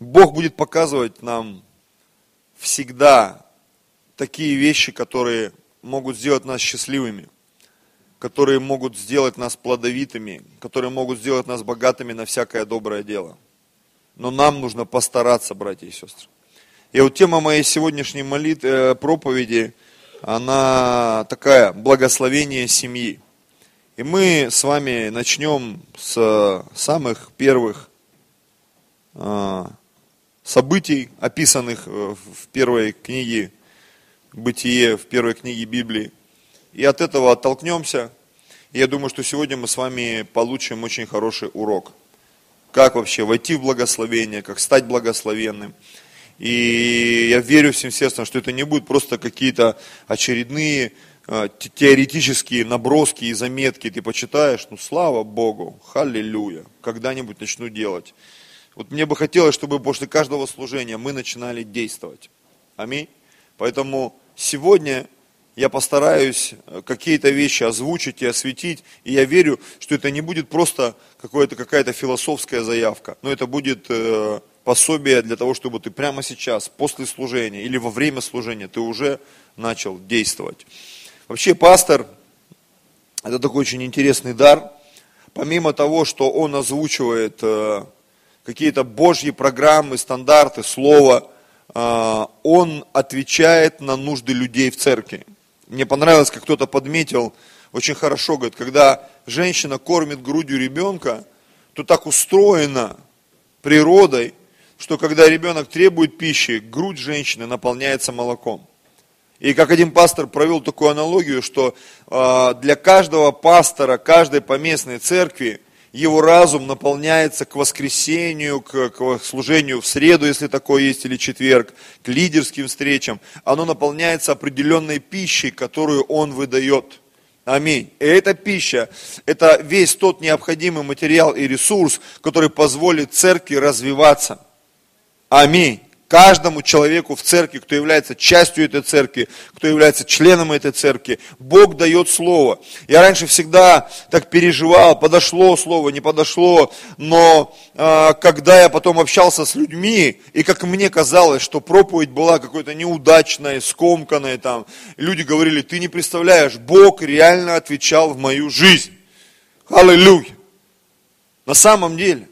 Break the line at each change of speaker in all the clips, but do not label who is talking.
Бог будет показывать нам всегда такие вещи, которые могут сделать нас счастливыми, которые могут сделать нас плодовитыми, которые могут сделать нас богатыми на всякое доброе дело. Но нам нужно постараться, братья и сестры. И вот тема моей сегодняшней молитвы, э, проповеди, она такая, благословение семьи. И мы с вами начнем с самых первых э, событий, описанных в первой книге Бытие, в первой книге Библии. И от этого оттолкнемся. И я думаю, что сегодня мы с вами получим очень хороший урок. Как вообще войти в благословение, как стать благословенным. И я верю всем сердцем, что это не будет просто какие-то очередные э, теоретические наброски и заметки. Ты почитаешь, ну слава Богу, халлелуя, когда-нибудь начну делать. Вот мне бы хотелось, чтобы после каждого служения мы начинали действовать. Аминь. Поэтому сегодня я постараюсь э, какие-то вещи озвучить и осветить, и я верю, что это не будет просто какая-то философская заявка, но это будет э, пособие для того, чтобы ты прямо сейчас, после служения или во время служения, ты уже начал действовать. Вообще пастор, это такой очень интересный дар, помимо того, что он озвучивает э, какие-то божьи программы, стандарты, слова – а, он отвечает на нужды людей в церкви. Мне понравилось, как кто-то подметил, очень хорошо, говорит, когда женщина кормит грудью ребенка, то так устроено природой, что когда ребенок требует пищи, грудь женщины наполняется молоком. И как один пастор провел такую аналогию, что э, для каждого пастора, каждой поместной церкви его разум наполняется к воскресению, к, к служению в среду, если такое есть, или четверг, к лидерским встречам. Оно наполняется определенной пищей, которую он выдает. Аминь. И эта пища, это весь тот необходимый материал и ресурс, который позволит церкви развиваться. Аминь каждому человеку в церкви, кто является частью этой церкви, кто является членом этой церкви, Бог дает слово. Я раньше всегда так переживал, подошло слово, не подошло, но э, когда я потом общался с людьми, и как мне казалось, что проповедь была какой-то неудачной, скомканной, там, люди говорили, ты не представляешь, Бог реально отвечал в мою жизнь. Аллилуйя. На самом деле.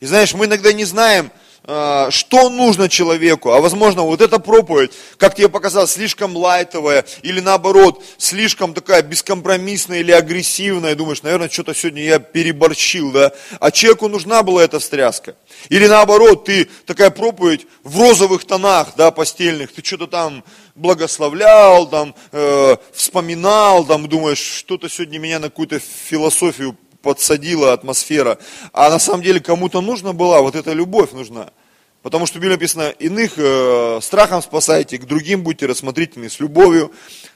И знаешь, мы иногда не знаем, что нужно человеку, а возможно вот эта проповедь, как тебе показалось, слишком лайтовая, или наоборот, слишком такая бескомпромиссная или агрессивная, думаешь, наверное, что-то сегодня я переборщил, да, а человеку нужна была эта встряска. Или наоборот, ты такая проповедь в розовых тонах, да, постельных, ты что-то там благословлял, там, э, вспоминал, там, думаешь, что-то сегодня меня на какую-то философию подсадила атмосфера. А на самом деле кому-то нужна была, вот эта любовь нужна. Потому что в Библии написано, иных э, страхом спасайте, к другим будьте рассмотрительны с любовью.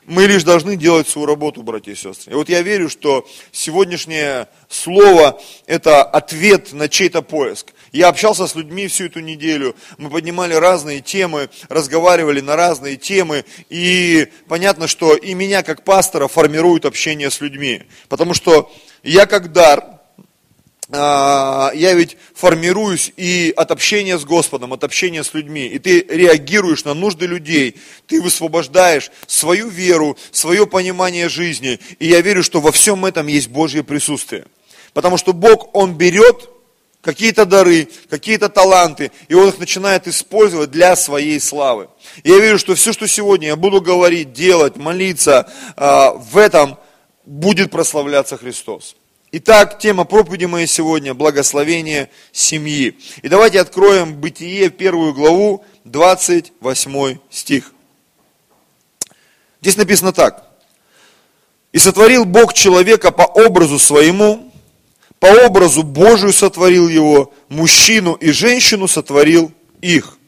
Мы лишь должны делать свою работу, братья и сестры. И вот я верю, что сегодняшнее слово – это ответ на чей-то поиск. Я общался с людьми всю эту неделю, мы поднимали разные темы, разговаривали на разные темы, и понятно, что и меня как пастора формирует общение с людьми. Потому что я как дар, а, я ведь формируюсь и от общения с Господом, от общения с людьми, и ты реагируешь на нужды людей, ты высвобождаешь свою веру, свое понимание жизни, и я верю, что во всем этом есть Божье присутствие. Потому что Бог, Он берет какие-то дары, какие-то таланты, и Он их начинает использовать для своей славы. И я верю, что все, что сегодня я буду говорить, делать, молиться, а, в этом будет прославляться Христос. Итак, тема проповеди моей сегодня – благословение семьи. И давайте откроем Бытие, первую главу, 28 стих. Здесь написано так. «И сотворил Бог человека по образу своему, по образу Божию сотворил его, мужчину и женщину сотворил их».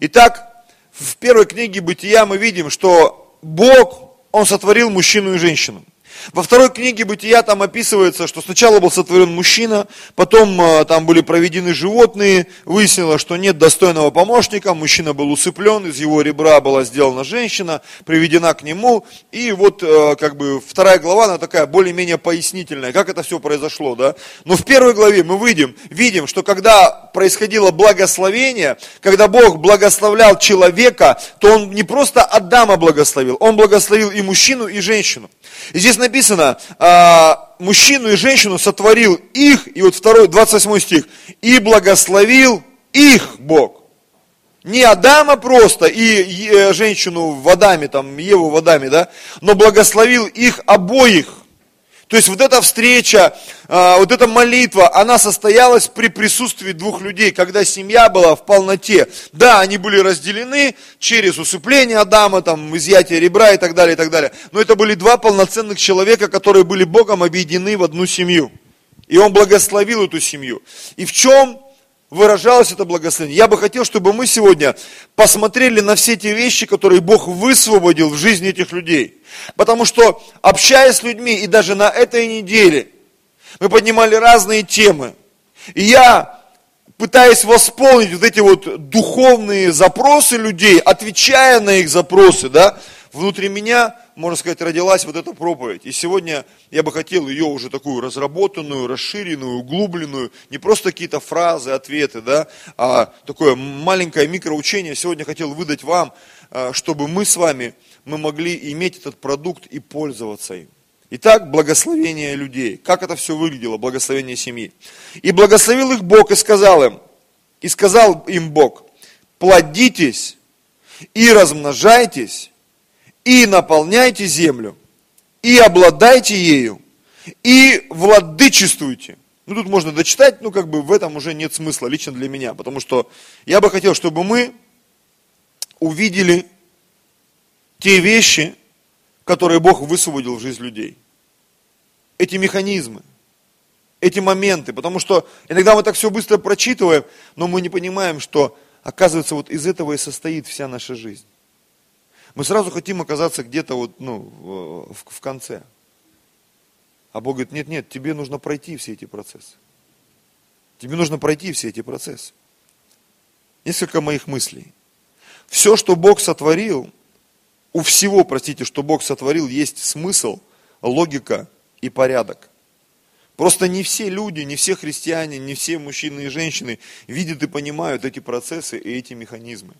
Итак, в первой книге Бытия мы видим, что Бог, Он сотворил мужчину и женщину – Во второй книге Бытия там описывается, что сначала был сотворен мужчина, потом э, там были проведены животные, выяснилось, что нет достойного помощника, мужчина был усыплен, из его ребра была сделана женщина, приведена к нему, и вот э, как бы вторая глава, она такая более-менее пояснительная, как это все произошло, да. Но в первой главе мы выйдем, видим, что когда происходило благословение, когда Бог благословлял человека, то Он не просто Адама благословил, Он благословил и мужчину, и женщину. И здесь написано, а, мужчину и женщину сотворил их, и вот второй, 28 стих, и благословил их Бог. Не Адама просто и женщину водами, там, Еву водами, да, но благословил их обоих. То есть вот эта встреча, а, вот эта молитва, она состоялась при присутствии двух людей, когда семья была в полноте. Да, они были разделены через усыпление Адама, там, изъятие ребра и так далее, и так далее. Но это были два полноценных человека, которые были Богом объединены в одну семью. И он благословил эту семью. И в чем выражалось это благословение. Я бы хотел, чтобы мы сегодня посмотрели на все те вещи, которые Бог высвободил в жизни этих людей. Потому что, общаясь с людьми, и даже на этой неделе, мы поднимали разные темы. И я, пытаясь восполнить вот эти вот духовные запросы людей, отвечая на их запросы, да, внутри меня можно сказать, родилась вот эта проповедь. И сегодня я бы хотел ее уже такую разработанную, расширенную, углубленную, не просто какие-то фразы, ответы, да, а такое маленькое микроучение сегодня хотел выдать вам, а, чтобы мы с вами, мы могли иметь этот продукт и пользоваться им. Итак, благословение людей. Как это все выглядело, благословение семьи? И благословил их Бог и сказал им, и сказал им Бог, плодитесь и размножайтесь, и наполняйте землю, и обладайте ею, и владычествуйте. Ну, тут можно дочитать, ну, как бы в этом уже нет смысла лично для меня, потому что я бы хотел, чтобы мы увидели те вещи, которые Бог высвободил в жизнь людей. Эти механизмы, эти моменты, потому что иногда мы так все быстро прочитываем, но мы не понимаем, что, оказывается, вот из этого и состоит вся наша жизнь мы сразу хотим оказаться где-то вот, ну, в, в конце. А Бог говорит, нет, нет, тебе нужно пройти все эти процессы. Тебе нужно пройти все эти процессы. Несколько моих мыслей. Все, что Бог сотворил, у всего, простите, что Бог сотворил, есть смысл, логика и порядок. Просто не все люди, не все христиане, не все мужчины и женщины видят и понимают эти процессы и эти механизмы.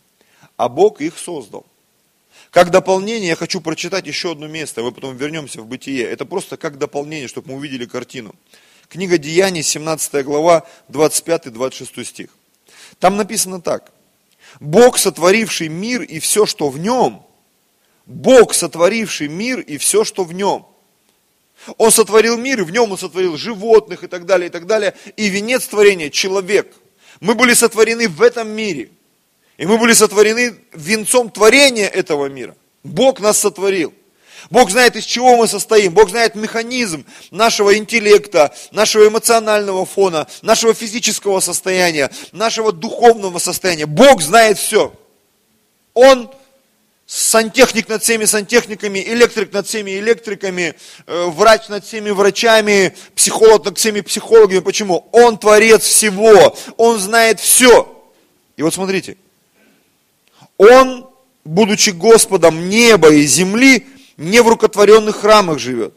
А Бог их создал. Как дополнение я хочу прочитать еще одно место, мы потом вернемся в бытие. Это просто как дополнение, чтобы мы увидели картину. Книга Деяний, 17 глава, 25-26 стих. Там написано так. Бог, сотворивший мир и все, что в нем, Бог, сотворивший мир и все, что в нем. Он сотворил мир, и в нем он сотворил животных и так далее, и так далее. И венец творения – человек. Мы были сотворены в этом мире – и мы были сотворены венцом творения этого мира. Бог нас сотворил. Бог знает, из чего мы состоим. Бог знает механизм нашего интеллекта, нашего эмоционального фона, нашего физического состояния, нашего духовного состояния. Бог знает все. Он сантехник над всеми сантехниками, электрик над всеми электриками, э, врач над всеми врачами, психолог над всеми психологами. Почему? Он творец всего. Он знает все. И вот смотрите, он, будучи Господом неба и земли, не в рукотворенных храмах живет.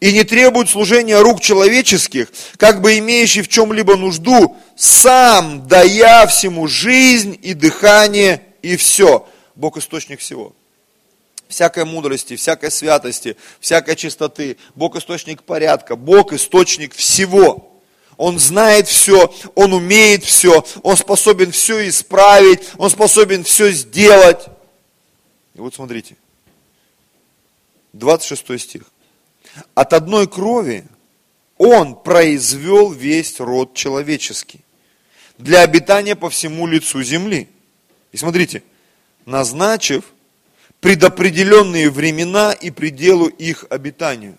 И не требует служения рук человеческих, как бы имеющий в чем-либо нужду, сам дая всему жизнь и дыхание и все. Бог источник всего. Всякой мудрости, всякой святости, всякой чистоты. Бог источник порядка. Бог источник всего. Он знает все, Он умеет все, Он способен все исправить, Он способен все сделать. И вот смотрите, 26 стих. От одной крови Он произвел весь род человеческий для обитания по всему лицу земли. И смотрите, назначив предопределенные времена и пределу их обитанию.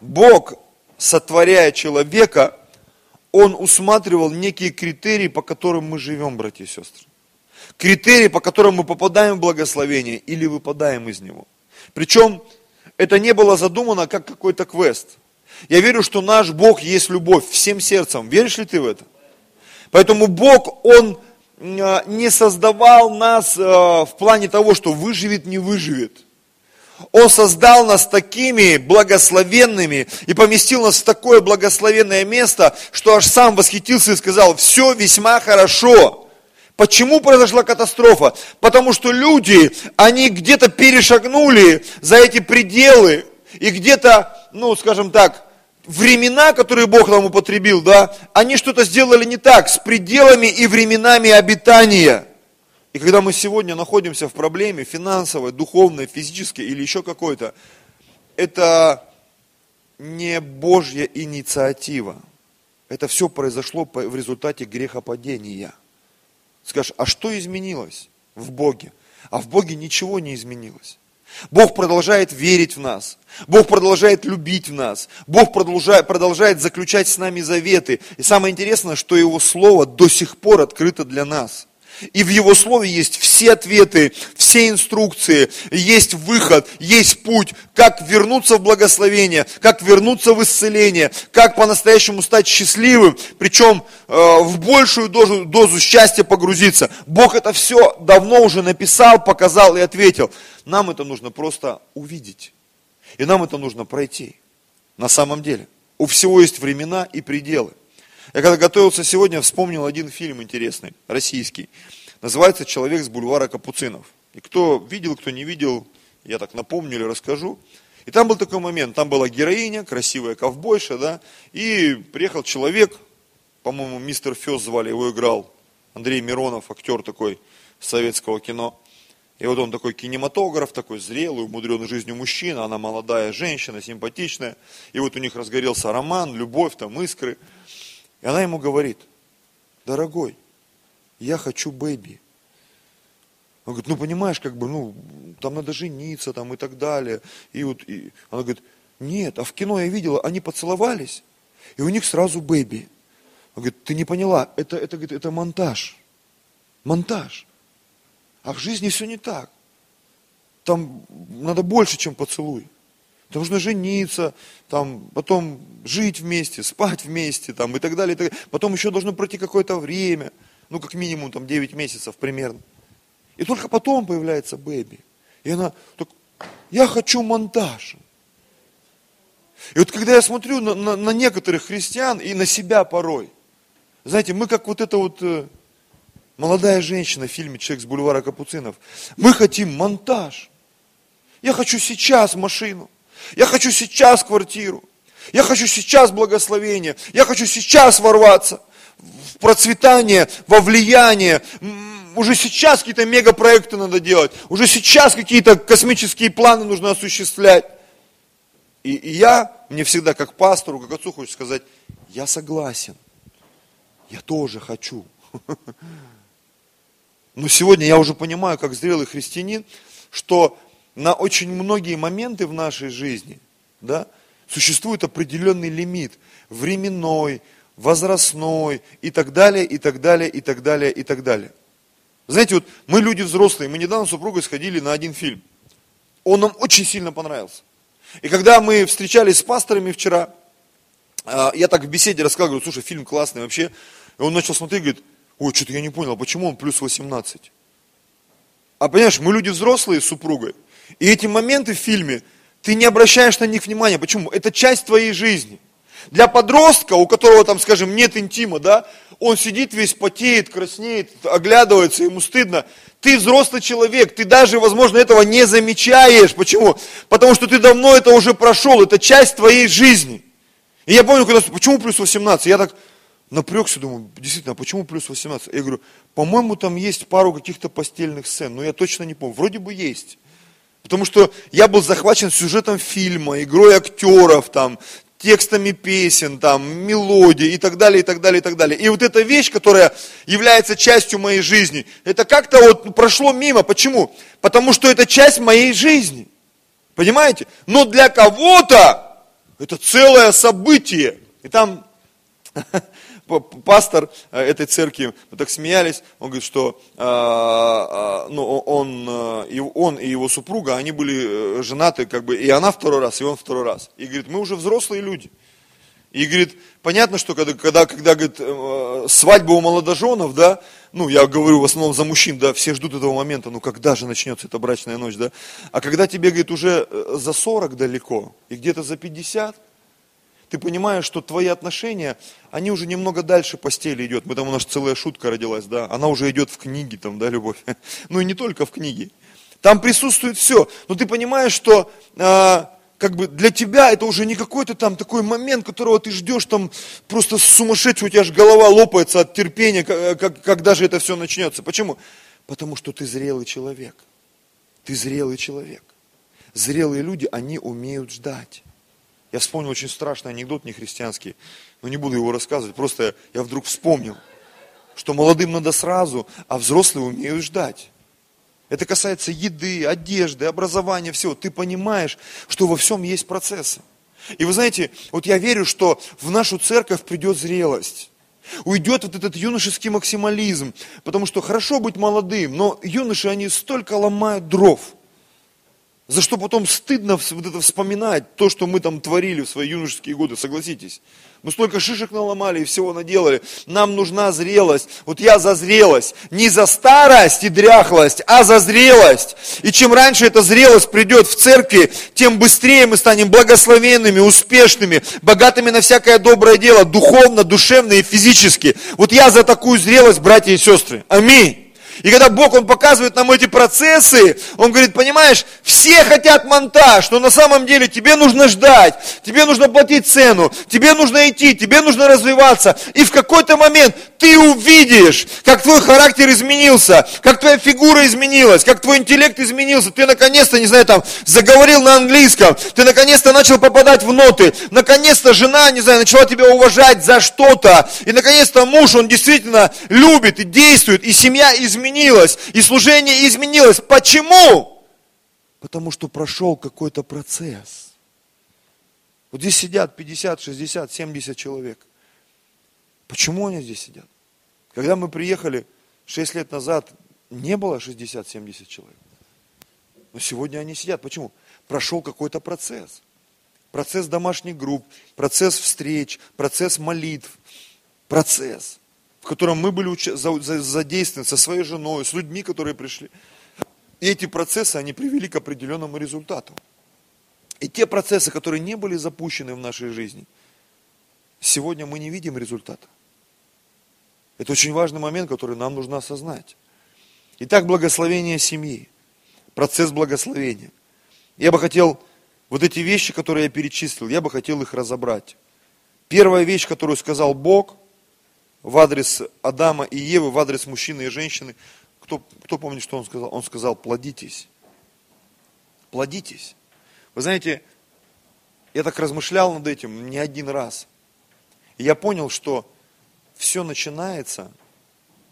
Бог, сотворяя человека, он усматривал некие критерии, по которым мы живем, братья и сестры. Критерии, по которым мы попадаем в благословение или выпадаем из него. Причем это не было задумано как какой-то квест. Я верю, что наш Бог есть любовь всем сердцем. Веришь ли ты в это? Поэтому Бог, Он а, не создавал нас а, в плане того, что выживет, не выживет. Он создал нас такими благословенными и поместил нас в такое благословенное место, что аж сам восхитился и сказал, все весьма хорошо. Почему произошла катастрофа? Потому что люди, они где-то перешагнули за эти пределы и где-то, ну, скажем так, времена, которые Бог нам употребил, да, они что-то сделали не так с пределами и временами обитания. И когда мы сегодня находимся в проблеме финансовой, духовной, физической или еще какой-то, это не Божья инициатива. Это все произошло в результате грехопадения. Скажешь, а что изменилось в Боге? А в Боге ничего не изменилось. Бог продолжает верить в нас. Бог продолжает любить в нас. Бог продолжает, продолжает заключать с нами заветы. И самое интересное, что Его Слово до сих пор открыто для нас. И в Его Слове есть все ответы, все инструкции, есть выход, есть путь, как вернуться в благословение, как вернуться в исцеление, как по-настоящему стать счастливым, причем э, в большую дозу, дозу счастья погрузиться. Бог это все давно уже написал, показал и ответил. Нам это нужно просто увидеть. И нам это нужно пройти. На самом деле. У всего есть времена и пределы. Я когда готовился сегодня, вспомнил один фильм интересный, российский. Называется «Человек с бульвара Капуцинов». И кто видел, кто не видел, я так напомню или расскажу. И там был такой момент, там была героиня, красивая ковбойша, да, и приехал человек, по-моему, мистер Фес звали, его играл Андрей Миронов, актер такой советского кино. И вот он такой кинематограф, такой зрелый, умудренный жизнью мужчина, она молодая женщина, симпатичная. И вот у них разгорелся роман, любовь, там искры. И она ему говорит, дорогой, я хочу бэби. Он говорит, ну понимаешь, как бы, ну, там надо жениться, там и так далее. И вот, и она говорит, нет, а в кино я видела, они поцеловались, и у них сразу бэби. Он говорит, ты не поняла, это, это, говорит, это монтаж. Монтаж. А в жизни все не так. Там надо больше, чем поцелуй. Там нужно жениться, там, потом жить вместе, спать вместе, там, и так далее, и так далее. Потом еще должно пройти какое-то время, ну, как минимум, там, 9 месяцев примерно. И только потом появляется бэби. И она так, я хочу монтаж. И вот когда я смотрю на, на, на некоторых христиан и на себя порой, знаете, мы как вот эта вот э, молодая женщина в фильме «Человек с бульвара Капуцинов», мы хотим монтаж. Я хочу сейчас машину. Я хочу сейчас квартиру. Я хочу сейчас благословение. Я хочу сейчас ворваться в процветание, во влияние. Уже сейчас какие-то мегапроекты надо делать. Уже сейчас какие-то космические планы нужно осуществлять. И, и я, мне всегда как пастору, как отцу хочу сказать, я согласен. Я тоже хочу. Но сегодня я уже понимаю, как зрелый христианин, что на очень многие моменты в нашей жизни, да, существует определенный лимит, временной, возрастной и так далее, и так далее, и так далее, и так далее. Знаете, вот мы люди взрослые, мы недавно с супругой сходили на один фильм. Он нам очень сильно понравился. И когда мы встречались с пасторами вчера, а, я так в беседе рассказывал, говорю, слушай, фильм классный вообще. И он начал смотреть, говорит, ой, что-то я не понял, почему он плюс 18? А понимаешь, мы люди взрослые с супругой. И эти моменты в фильме, ты не обращаешь на них внимания. Почему? Это часть твоей жизни. Для подростка, у которого там, скажем, нет интима, да, он сидит весь потеет, краснеет, оглядывается, ему стыдно. Ты взрослый человек, ты даже, возможно, этого не замечаешь. Почему? Потому что ты давно это уже прошел, это часть твоей жизни. И я помню, когда, почему плюс 18? Я так напрягся, думаю, действительно, а почему плюс 18? Я говорю, по-моему, там есть пару каких-то постельных сцен, но я точно не помню. Вроде бы есть. Потому что я был захвачен сюжетом фильма, игрой актеров, там, текстами песен, там, мелодии и так далее, и так далее, и так далее. И вот эта вещь, которая является частью моей жизни, это как-то вот прошло мимо. Почему? Потому что это часть моей жизни. Понимаете? Но для кого-то это целое событие. И там пастор э, этой церкви, мы так смеялись, он говорит, что а, а, ну, он, э, он и его супруга, они были женаты, как бы, и она второй раз, и он второй раз. И говорит, мы уже взрослые люди. И говорит, понятно, что когда, когда, когда говорит, свадьба у молодоженов, да, ну, я говорю в основном за мужчин, да, все ждут этого момента, ну, когда же начнется эта брачная ночь, да. А когда тебе, говорит, уже за 40 далеко, и где-то за 50, ты понимаешь, что твои отношения, они уже немного дальше постели идет. Мы там, у нас целая шутка родилась, да, она уже идет в книге, там, да, любовь. Ну и не только в книге. Там присутствует все. Но ты понимаешь, что э, как бы для тебя это уже не какой-то там такой момент, которого ты ждешь там просто сумасшедший, у тебя же голова лопается от терпения, как, когда же это все начнется. Почему? Потому что ты зрелый человек. Ты зрелый человек. Зрелые люди, они умеют ждать. Я вспомнил очень страшный анекдот нехристианский, но не буду его рассказывать, просто я вдруг вспомнил, что молодым надо сразу, а взрослые умеют ждать. Это касается еды, одежды, образования, всего. Ты понимаешь, что во всем есть процессы. И вы знаете, вот я верю, что в нашу церковь придет зрелость. Уйдет вот этот юношеский максимализм, потому что хорошо быть молодым, но юноши, они столько ломают дров – за что потом стыдно вот это вспоминать, то, что мы там творили в свои юношеские годы, согласитесь. Мы столько шишек наломали и всего наделали. Нам нужна зрелость. Вот я за зрелость. Не за старость и дряхлость, а за зрелость. И чем раньше эта зрелость придет в церкви, тем быстрее мы станем благословенными, успешными, богатыми на всякое доброе дело, духовно, душевно и физически. Вот я за такую зрелость, братья и сестры. Аминь. И когда Бог, Он показывает нам эти процессы, Он говорит, понимаешь, все хотят монтаж, но на самом деле тебе нужно ждать, тебе нужно платить цену, тебе нужно идти, тебе нужно развиваться. И в какой-то момент ты увидишь, как твой характер изменился, как твоя фигура изменилась, как твой интеллект изменился. Ты наконец-то, не знаю, там, заговорил на английском, ты наконец-то начал попадать в ноты, наконец-то жена, не знаю, начала тебя уважать за что-то, и наконец-то муж, он действительно любит и действует, и семья изменилась изменилось, и служение изменилось. Почему? Потому что прошел какой-то процесс. Вот здесь сидят 50, 60, 70 человек. Почему они здесь сидят? Когда мы приехали 6 лет назад, не было 60-70 человек. Но сегодня они сидят. Почему? Прошел какой-то процесс. Процесс домашних групп, процесс встреч, процесс молитв, процесс в котором мы были задействованы со своей женой, с людьми, которые пришли. И эти процессы, они привели к определенному результату. И те процессы, которые не были запущены в нашей жизни, сегодня мы не видим результата. Это очень важный момент, который нам нужно осознать. Итак, благословение семьи, процесс благословения. Я бы хотел вот эти вещи, которые я перечислил, я бы хотел их разобрать. Первая вещь, которую сказал Бог – в адрес Адама и Евы, в адрес мужчины и женщины. Кто, кто помнит, что он сказал? Он сказал, плодитесь. Плодитесь. Вы знаете, я так размышлял над этим не один раз. И я понял, что все начинается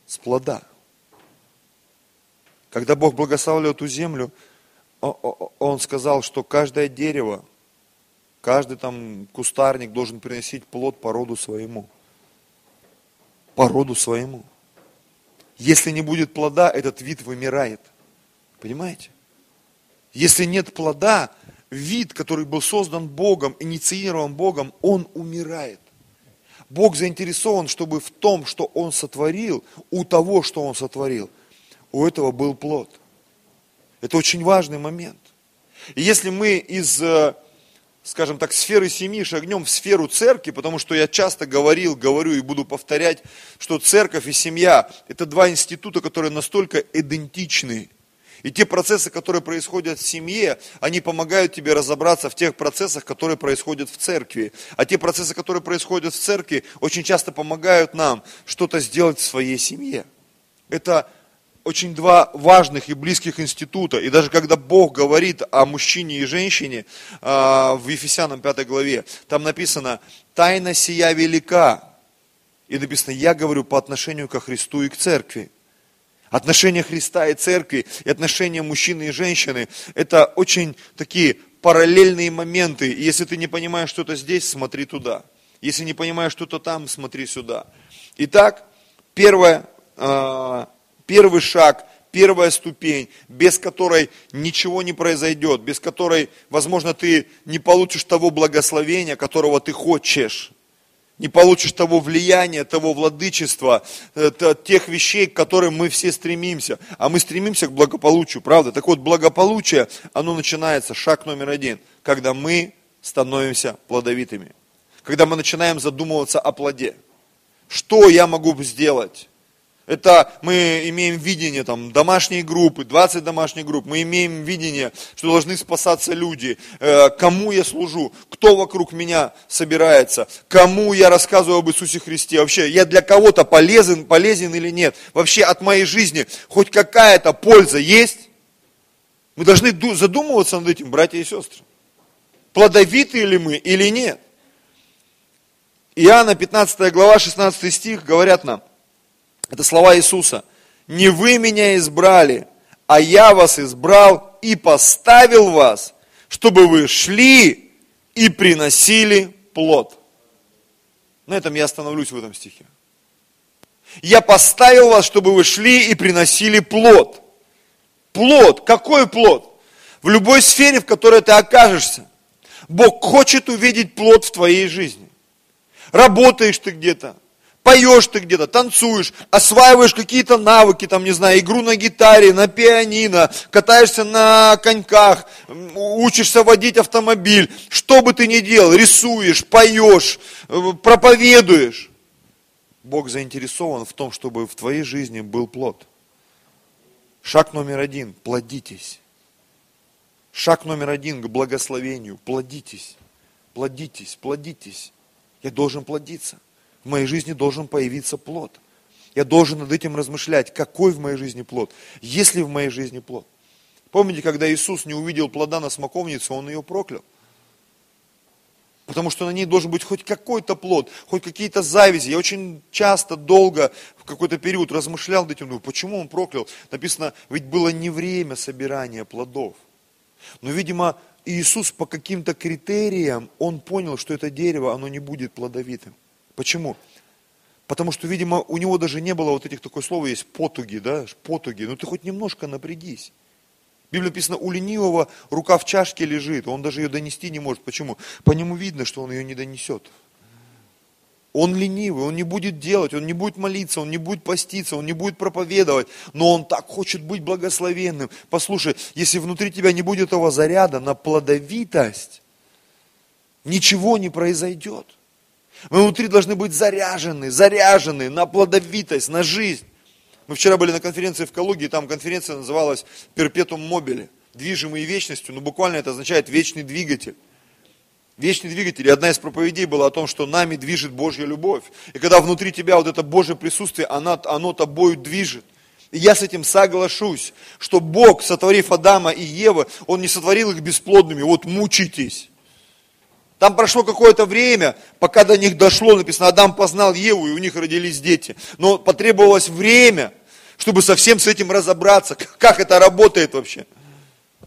с плода. Когда Бог благословил эту землю, Он сказал, что каждое дерево, каждый там кустарник должен приносить плод по роду своему по роду своему. Если не будет плода, этот вид вымирает. Понимаете? Если нет плода, вид, который был создан Богом, инициирован Богом, он умирает. Бог заинтересован, чтобы в том, что Он сотворил, у того, что Он сотворил, у этого был плод. Это очень важный момент. И если мы из э, скажем так, сферы семьи шагнем в сферу церкви, потому что я часто говорил, говорю и буду повторять, что церковь и семья – это два института, которые настолько идентичны. И те процессы, которые происходят в семье, они помогают тебе разобраться в тех процессах, которые происходят в церкви. А те процессы, которые происходят в церкви, очень часто помогают нам что-то сделать в своей семье. Это очень два важных и близких института. И даже когда Бог говорит о мужчине и женщине а, в Ефесянам 5 главе, там написано, тайна сия велика. И написано, я говорю по отношению ко Христу и к церкви. Отношения Христа и церкви, и отношения мужчины и женщины, это очень такие параллельные моменты. И если ты не понимаешь что-то здесь, смотри туда. Если не понимаешь что-то там, смотри сюда. Итак, первое, э, первый шаг, первая ступень, без которой ничего не произойдет, без которой, возможно, ты не получишь того благословения, которого ты хочешь не получишь того влияния, того владычества, э, тех вещей, к которым мы все стремимся. А мы стремимся к благополучию, правда? Так вот, благополучие, оно начинается, шаг номер один, когда мы становимся плодовитыми. Когда мы начинаем задумываться о плоде. Что я могу сделать? Это мы имеем видение, там, домашние группы, 20 домашних групп. Мы имеем видение, что должны спасаться люди. Э, кому я служу? Кто вокруг меня собирается? Кому я рассказываю об Иисусе Христе? Вообще, я для кого-то полезен, полезен или нет? Вообще, от моей жизни хоть какая-то польза есть? Мы должны задумываться над этим, братья и сестры. Плодовиты ли мы или нет? Иоанна 15 глава 16 стих говорят нам, это слова Иисуса. Не вы меня избрали, а я вас избрал и поставил вас, чтобы вы шли и приносили плод. На этом я остановлюсь в этом стихе. Я поставил вас, чтобы вы шли и приносили плод. Плод. Какой плод? В любой сфере, в которой ты окажешься. Бог хочет увидеть плод в твоей жизни. Работаешь ты где-то, поешь ты где-то, танцуешь, осваиваешь какие-то навыки, там, не знаю, игру на гитаре, на пианино, катаешься на коньках, учишься водить автомобиль, что бы ты ни делал, рисуешь, поешь, э, проповедуешь. Бог заинтересован в том, чтобы в твоей жизни был плод. Шаг номер один – плодитесь. Шаг номер один к благословению – плодитесь, плодитесь, плодитесь. Я должен плодиться – в моей жизни должен появиться плод. Я должен над этим размышлять, какой в моей жизни плод, есть ли в моей жизни плод. Помните, когда Иисус не увидел плода на смоковнице, Он ее проклял. Потому что на ней должен быть хоть какой-то плод, хоть какие-то завязи. Я очень часто, долго, в какой-то период размышлял над этим, думаю, почему он проклял? Написано, ведь было не время собирания плодов. Но, видимо, Иисус по каким-то критериям, он понял, что это дерево, оно не будет плодовитым. Почему? Потому что, видимо, у него даже не было вот этих, такое слово есть, потуги, да, потуги. Ну ты хоть немножко напрягись. В Библии написано, у ленивого рука в чашке лежит, он даже ее донести не может. Почему? По нему видно, что он ее не донесет. Он ленивый, он не будет делать, он не будет молиться, он не будет поститься, он не будет проповедовать, но он так хочет быть благословенным. Послушай, если внутри тебя не будет этого заряда на плодовитость, ничего не произойдет. Мы внутри должны быть заряжены, заряжены на плодовитость, на жизнь. Мы вчера были на конференции в Калуге, и там конференция называлась «Перпетум мобили», движимый вечностью, но буквально это означает вечный двигатель. Вечный двигатель. И одна из проповедей была о том, что нами движет Божья любовь. И когда внутри тебя вот это Божье присутствие, оно, оно тобою движет. И я с этим соглашусь, что Бог, сотворив Адама и Евы, Он не сотворил их бесплодными, вот мучитесь. Там прошло какое-то время, пока до них дошло, написано, Адам познал Еву, и у них родились дети. Но потребовалось время, чтобы совсем с этим разобраться, как это работает вообще.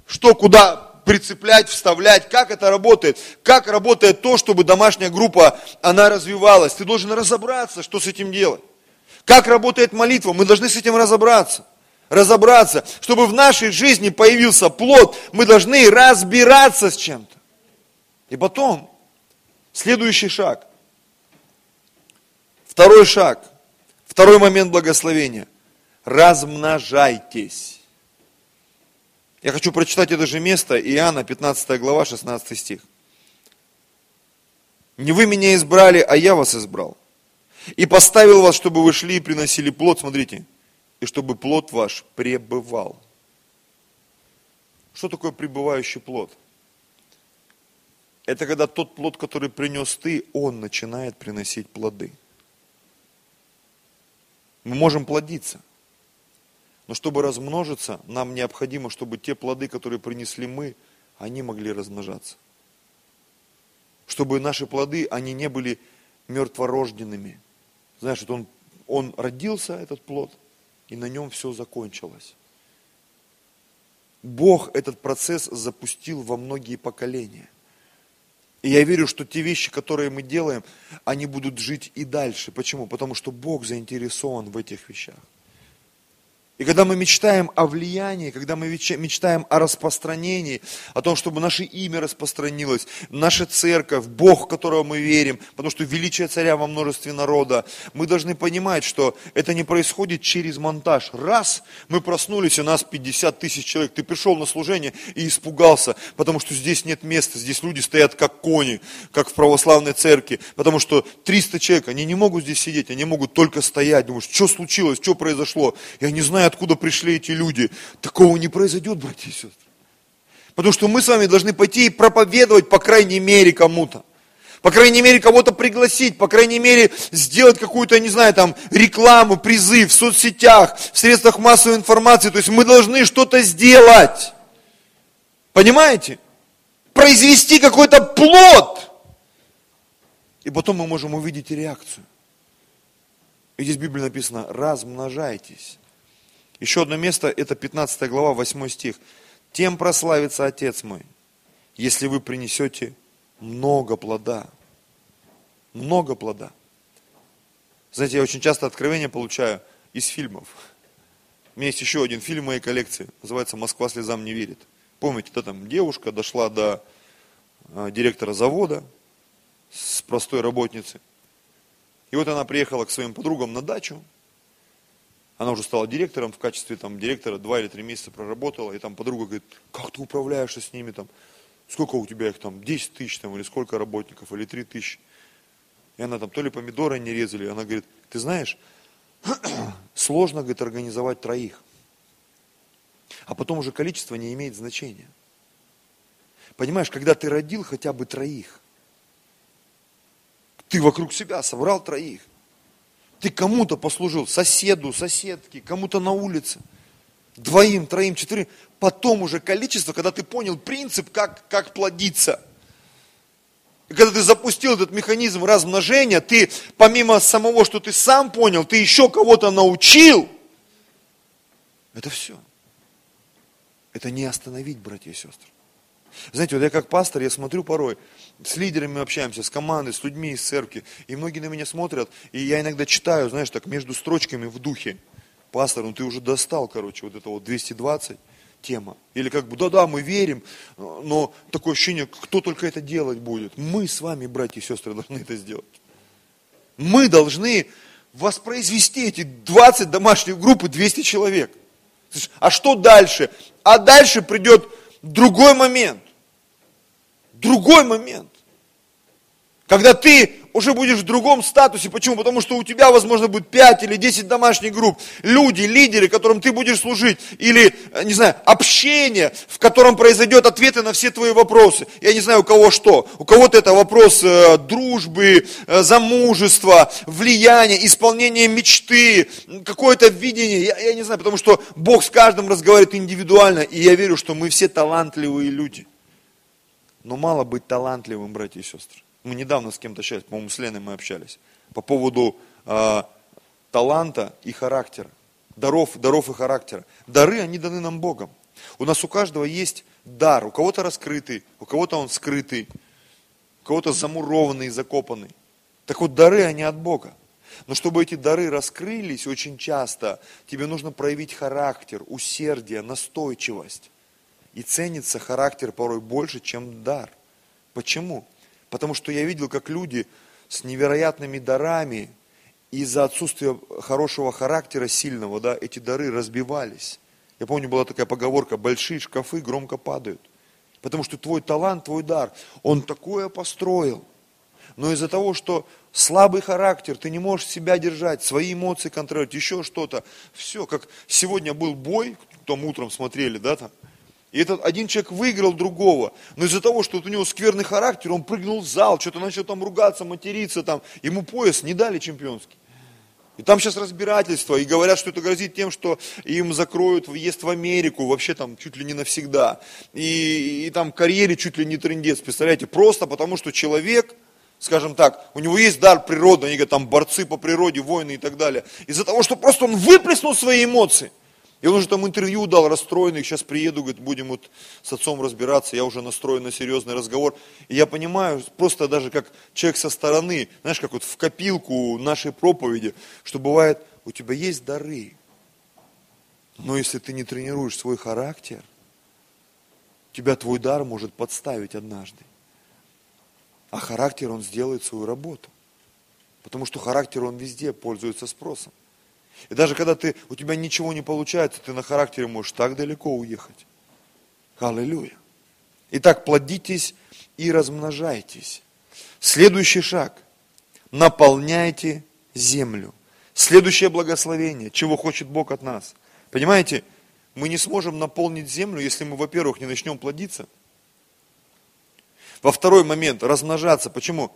Что, куда прицеплять, вставлять, как это работает, как работает то, чтобы домашняя группа, она развивалась. Ты должен разобраться, что с этим делать. Как работает молитва, мы должны с этим разобраться. Разобраться, чтобы в нашей жизни появился плод, мы должны разбираться с чем-то. И потом, следующий шаг. Второй шаг. Второй момент благословения. Размножайтесь. Я хочу прочитать это же место, Иоанна, 15 глава, 16 стих. Не вы меня избрали, а я вас избрал. И поставил вас, чтобы вы шли и приносили плод, смотрите, и чтобы плод ваш пребывал. Что такое пребывающий плод? Это когда тот плод, который принес ты, он начинает приносить плоды. Мы можем плодиться. Но чтобы размножиться, нам необходимо, чтобы те плоды, которые принесли мы, они могли размножаться. Чтобы наши плоды, они не были мертворожденными. Знаешь, вот он, он родился, этот плод, и на нем все закончилось. Бог этот процесс запустил во многие поколения. И я верю, что те вещи, которые мы делаем, они будут жить и дальше. Почему? Потому что Бог заинтересован в этих вещах. И когда мы мечтаем о влиянии, когда мы мечтаем о распространении, о том, чтобы наше имя распространилось, наша церковь, Бог, в которого мы верим, потому что величие царя во множестве народа, мы должны понимать, что это не происходит через монтаж. Раз, мы проснулись, и нас 50 тысяч человек, ты пришел на служение и испугался, потому что здесь нет места, здесь люди стоят как кони, как в православной церкви, потому что 300 человек, они не могут здесь сидеть, они могут только стоять, думаешь, что случилось, что произошло, я не знаю, откуда пришли эти люди. Такого не произойдет, братья и сестры. Потому что мы с вами должны пойти и проповедовать, по крайней мере, кому-то. По крайней мере, кого-то пригласить, по крайней мере, сделать какую-то, не знаю, там, рекламу, призыв в соцсетях, в средствах массовой информации. То есть мы должны что-то сделать. Понимаете? Произвести какой-то плод. И потом мы можем увидеть реакцию. И здесь в Библии написано, размножайтесь. Еще одно место, это 15 глава, 8 стих. Тем прославится Отец мой, если вы принесете много плода. Много плода. Знаете, я очень часто откровения получаю из фильмов. У меня есть еще один фильм в моей коллекции, называется «Москва слезам не верит». Помните, да, там девушка дошла до э, директора завода с простой работницы. И вот она приехала к своим подругам на дачу, она уже стала директором, в качестве там, директора два или три месяца проработала, и там подруга говорит, как ты управляешься с ними, там, сколько у тебя их там, 10 тысяч там, или сколько работников, или 3 тысячи. И она там то ли помидоры не резали, она говорит, ты знаешь, сложно, говорит, организовать троих. А потом уже количество не имеет значения. Понимаешь, когда ты родил хотя бы троих, ты вокруг себя собрал троих, ты кому-то послужил, соседу, соседке, кому-то на улице, двоим, троим, четырем. Потом уже количество, когда ты понял принцип, как, как плодиться. И когда ты запустил этот механизм размножения, ты помимо самого, что ты сам понял, ты еще кого-то научил. Это все. Это не остановить, братья и сестры. Знаете, вот я как пастор, я смотрю порой, с лидерами общаемся, с командой, с людьми из церкви, и многие на меня смотрят, и я иногда читаю, знаешь, так между строчками в духе, пастор, ну ты уже достал, короче, вот это вот 220 тема. Или как бы, да-да, мы верим, но такое ощущение, кто только это делать будет. Мы с вами, братья и сестры, должны это сделать. Мы должны воспроизвести эти 20 домашних групп и 200 человек. А что дальше? А дальше придет другой момент другой момент. Когда ты уже будешь в другом статусе. Почему? Потому что у тебя, возможно, будет 5 или 10 домашних групп. Люди, лидеры, которым ты будешь служить. Или, э, не знаю, общение, в котором произойдет ответы на все твои вопросы. Я не знаю, у кого что. У кого-то это вопрос э, дружбы, э, замужества, влияния, исполнения мечты, какое-то видение. Я, я не знаю, потому что Бог с каждым разговаривает индивидуально. И я верю, что мы все талантливые люди. Но мало быть талантливым, братья и сестры. Мы недавно с кем-то общались, по-моему, с Леной мы общались, по поводу э, таланта и характера. Даров, даров и характера. Дары, они даны нам Богом. У нас у каждого есть дар. У кого-то раскрытый, у кого-то он скрытый, у кого-то замурованный, закопанный. Так вот, дары, они от Бога. Но чтобы эти дары раскрылись, очень часто тебе нужно проявить характер, усердие, настойчивость. И ценится характер порой больше, чем дар. Почему? Потому что я видел, как люди с невероятными дарами, из-за отсутствия хорошего характера сильного, да, эти дары разбивались. Я помню, была такая поговорка, большие шкафы громко падают. Потому что твой талант, твой дар, он такое построил. Но из-за того, что слабый характер, ты не можешь себя держать, свои эмоции контролировать, еще что-то. Все, как сегодня был бой, там утром смотрели, да, там, и этот один человек выиграл другого. Но из-за того, что у него скверный характер, он прыгнул в зал, что-то начал там ругаться, материться, там, ему пояс не дали чемпионский. И там сейчас разбирательство, и говорят, что это грозит тем, что им закроют въезд в Америку, вообще там чуть ли не навсегда. И, и там карьере чуть ли не трендец, представляете, просто потому что человек, скажем так, у него есть дар природы, они говорят, там борцы по природе, воины и так далее. Из-за того, что просто он выплеснул свои эмоции – И он уже там интервью дал расстроенный, сейчас приеду, говорит, будем вот с отцом разбираться, я уже настроен на серьезный разговор. И я понимаю, просто даже как человек со стороны, знаешь, как вот в копилку нашей проповеди, что бывает, у тебя есть дары, но если ты не тренируешь свой характер, тебя твой дар может подставить однажды. А характер, он сделает свою работу. Потому что характер, он везде пользуется спросом. И даже когда ты, у тебя ничего не получается, ты на характере можешь так далеко уехать. Аллилуйя. Итак, плодитесь и размножайтесь. Следующий шаг. Наполняйте землю. Следующее благословение, чего хочет Бог от нас. Понимаете, мы не сможем наполнить землю, если мы, во-первых, не начнем плодиться. Во второй момент, размножаться. Почему?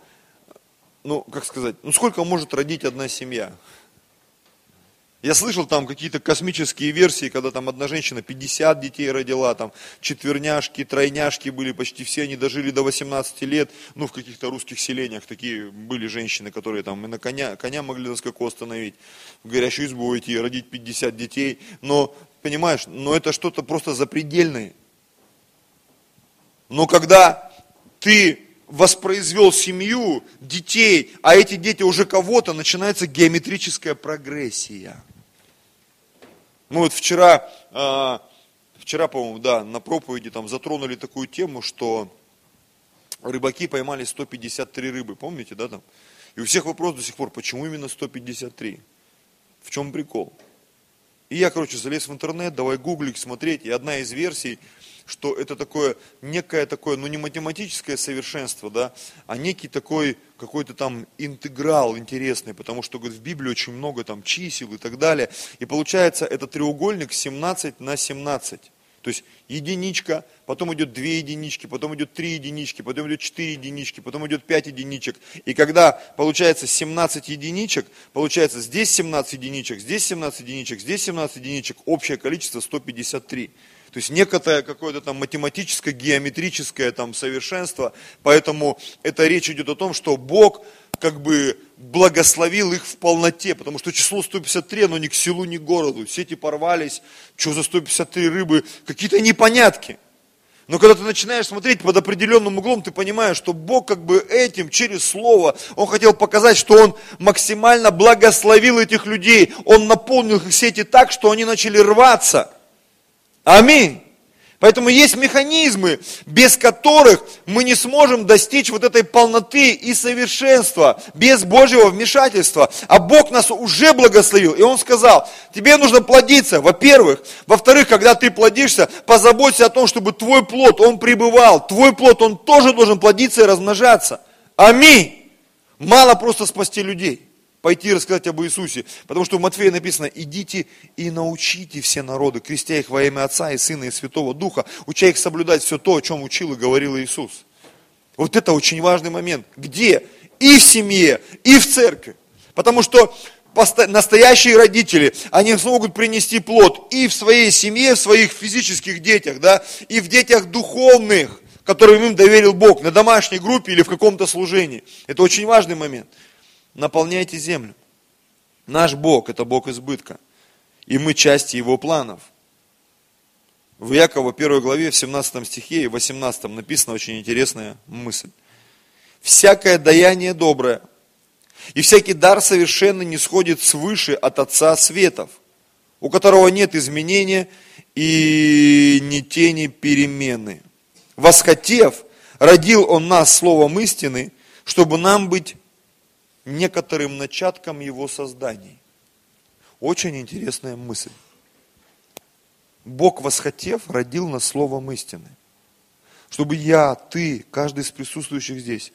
Ну, как сказать, ну сколько может родить одна семья? Я слышал там какие-то космические версии, когда там одна женщина 50 детей родила, там четверняшки, тройняшки были, почти все они дожили до 18 лет, ну в каких-то русских селениях такие были женщины, которые там и на коня, коня могли на скаку остановить, в горящую избу идти, родить 50 детей, но, понимаешь, но это что-то просто запредельное. Но когда ты воспроизвел семью, детей, а эти дети уже кого-то, начинается геометрическая прогрессия. Мы вот вчера, а, вчера, по-моему, да, на проповеди там затронули такую тему, что рыбаки поймали 153 рыбы, помните, да, там? И у всех вопрос до сих пор, почему именно 153? В чем прикол? И я, короче, залез в интернет, давай гуглить, смотреть, и одна из версий, что это такое, некое такое, ну не математическое совершенство, да, а некий такой какой-то там интеграл интересный, потому что говорит, в Библии очень много там чисел и так далее. И получается это треугольник 17 на 17. То есть единичка, потом идет две единички, потом идет три единички, потом идет четыре единички, потом идет пять единичек. И когда получается 17 единичек, получается здесь 17 единичек, здесь 17 единичек, здесь 17 единичек, общее количество 153. То есть некое какое-то там математическое, геометрическое там совершенство. Поэтому это речь идет о том, что Бог как бы благословил их в полноте, потому что число 153, оно ни к селу, ни к городу. Сети порвались, что за 153 рыбы, какие-то непонятки. Но когда ты начинаешь смотреть под определенным углом, ты понимаешь, что Бог как бы этим, через Слово, Он хотел показать, что Он максимально благословил этих людей. Он наполнил их сети так, что они начали рваться. Аминь. Поэтому есть механизмы, без которых мы не сможем достичь вот этой полноты и совершенства, без Божьего вмешательства. А Бог нас уже благословил. И Он сказал, тебе нужно плодиться, во-первых. Во-вторых, когда ты плодишься, позаботься о том, чтобы твой плод, он пребывал. Твой плод, он тоже должен плодиться и размножаться. Аминь. Мало просто спасти людей пойти рассказать об Иисусе. Потому что в Матфея написано, идите и научите все народы, крестя их во имя Отца и Сына и Святого Духа, уча их соблюдать все то, о чем учил и говорил Иисус. Вот это очень важный момент. Где? И в семье, и в церкви. Потому что настоящие родители, они смогут принести плод и в своей семье, в своих физических детях, да, и в детях духовных, которым им доверил Бог, на домашней группе или в каком-то служении. Это очень важный момент наполняйте землю. Наш Бог – это Бог избытка. И мы части Его планов. В Якова 1 главе, в 17 стихе и 18 написана очень интересная мысль. «Всякое даяние доброе, и всякий дар совершенно не сходит свыше от Отца Светов, у которого нет изменения и ни тени перемены. Восхотев, родил Он нас словом истины, чтобы нам быть некоторым начатком его созданий. Очень интересная мысль. Бог, восхотев, родил нас словом истины. Чтобы я, ты, каждый из присутствующих здесь,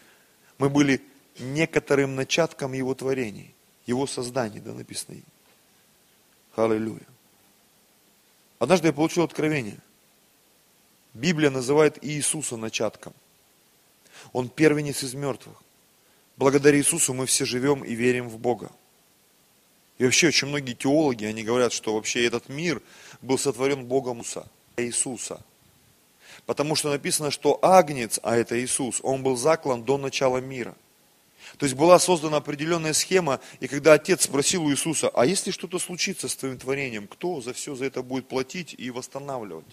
мы были некоторым начатком его творений, его созданий, да, написано. Аллилуйя. Однажды я получил откровение. Библия называет Иисуса начатком. Он первенец из мертвых. Благодаря Иисусу мы все живем и верим в Бога. И вообще очень многие теологи, они говорят, что вообще этот мир был сотворен Богом Иисуса. Потому что написано, что Агнец, а это Иисус, он был заклан до начала мира. То есть была создана определенная схема, и когда отец спросил у Иисуса, а если что-то случится с твоим творением, кто за все за это будет платить и восстанавливать?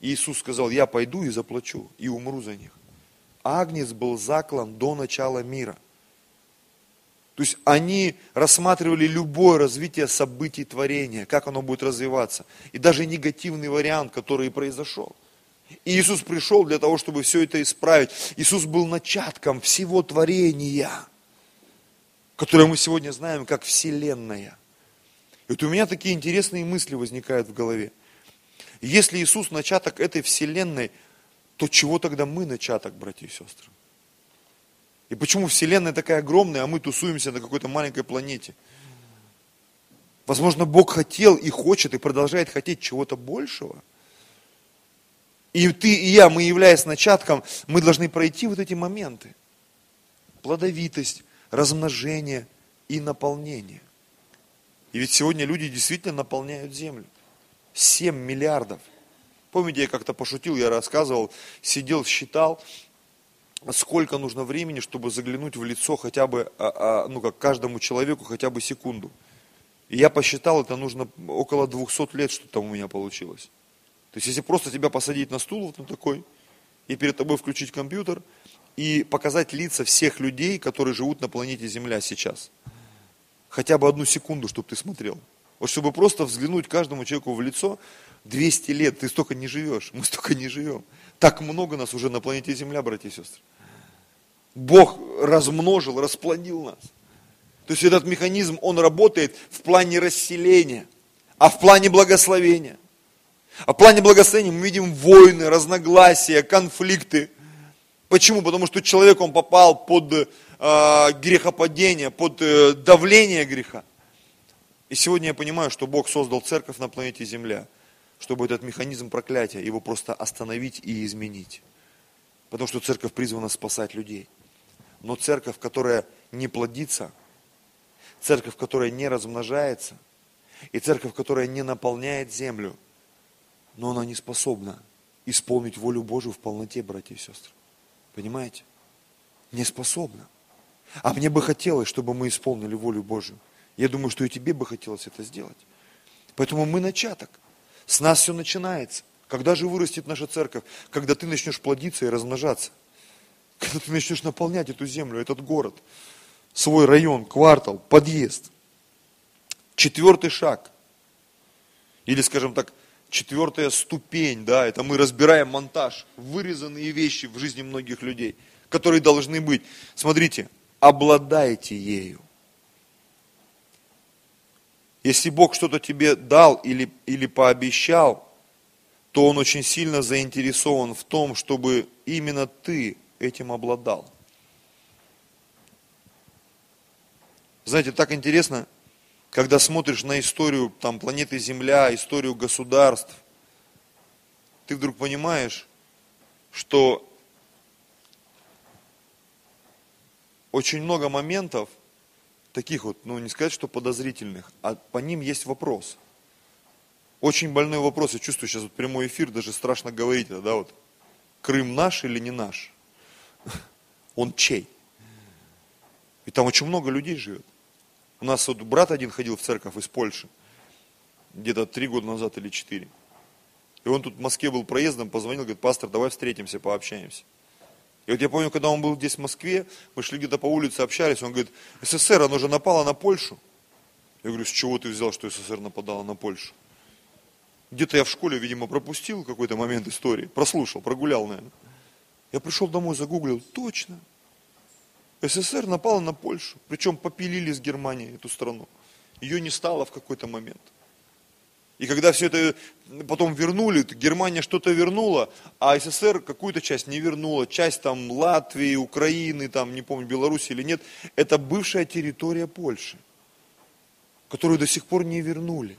И Иисус сказал, я пойду и заплачу, и умру за них. Агнец был заклан до начала мира. То есть они рассматривали любое развитие событий творения, как оно будет развиваться. И даже негативный вариант, который и произошел. И Иисус пришел для того, чтобы все это исправить. Иисус был начатком всего творения, которое мы сегодня знаем как Вселенная. И вот у меня такие интересные мысли возникают в голове. Если Иисус начаток этой Вселенной, то чего тогда мы начаток, братья и сестры? И почему Вселенная такая огромная, а мы тусуемся на какой-то маленькой планете? Возможно, Бог хотел и хочет, и продолжает хотеть чего-то большего. И ты, и я, мы являясь начатком, мы должны пройти вот эти моменты. Плодовитость, размножение и наполнение. И ведь сегодня люди действительно наполняют землю. 7 миллиардов. Помните, я как-то пошутил, я рассказывал, сидел, считал, сколько нужно времени, чтобы заглянуть в лицо хотя бы, а, а, ну как каждому человеку хотя бы секунду. И я посчитал, это нужно около 200 лет, что там у меня получилось. То есть, если просто тебя посадить на стул вот на такой, и перед тобой включить компьютер, и показать лица всех людей, которые живут на планете Земля сейчас. Хотя бы одну секунду, чтобы ты смотрел. Вот чтобы просто взглянуть каждому человеку в лицо, 200 лет, ты столько не живешь, мы столько не живем. Так много нас уже на планете Земля, братья и сестры. Бог размножил, расплодил нас. То есть этот механизм, он работает в плане расселения, а в плане благословения. А в плане благословения мы видим войны, разногласия, конфликты. Почему? Потому что человек, он попал под э, грехопадение, под э, давление греха. И сегодня я понимаю, что Бог создал церковь на планете Земля, чтобы этот механизм проклятия, его просто остановить и изменить. Потому что церковь призвана спасать людей. Но церковь, которая не плодится, церковь, которая не размножается, и церковь, которая не наполняет землю, но она не способна исполнить волю Божию в полноте, братья и сестры. Понимаете? Не способна. А мне бы хотелось, чтобы мы исполнили волю Божию. Я думаю, что и тебе бы хотелось это сделать. Поэтому мы начаток. С нас все начинается. Когда же вырастет наша церковь? Когда ты начнешь плодиться и размножаться. Когда ты начнешь наполнять эту землю, этот город, свой район, квартал, подъезд. Четвертый шаг. Или, скажем так, четвертая ступень, да, это мы разбираем монтаж, вырезанные вещи в жизни многих людей, которые должны быть. Смотрите, обладайте ею. Если Бог что-то тебе дал или, или пообещал, то Он очень сильно заинтересован в том, чтобы именно ты этим обладал. Знаете, так интересно, когда смотришь на историю там, планеты Земля, историю государств, ты вдруг понимаешь, что очень много моментов, таких вот, ну не сказать, что подозрительных, а по ним есть вопрос. Очень больной вопрос, я чувствую сейчас вот прямой эфир, даже страшно говорить это, да, вот. Крым наш или не наш? Он чей? И там очень много людей живет. У нас вот брат один ходил в церковь из Польши, где-то три года назад или четыре. И он тут в Москве был проездом, позвонил, говорит, пастор, давай встретимся, пообщаемся. И вот я помню, когда он был здесь в Москве, мы шли где-то по улице, общались, он говорит, СССР, оно же напало на Польшу. Я говорю, с чего ты взял, что СССР нападала на Польшу? Где-то я в школе, видимо, пропустил какой-то момент истории, прослушал, прогулял, наверное. Я пришел домой, загуглил, точно. СССР напала на Польшу, причем попилили с Германии эту страну. Ее не стало в какой-то момент. И когда все это потом вернули, Германия что-то вернула, а СССР какую-то часть не вернула. Часть там Латвии, Украины, там, не помню, Беларуси или нет. Это бывшая территория Польши, которую до сих пор не вернули.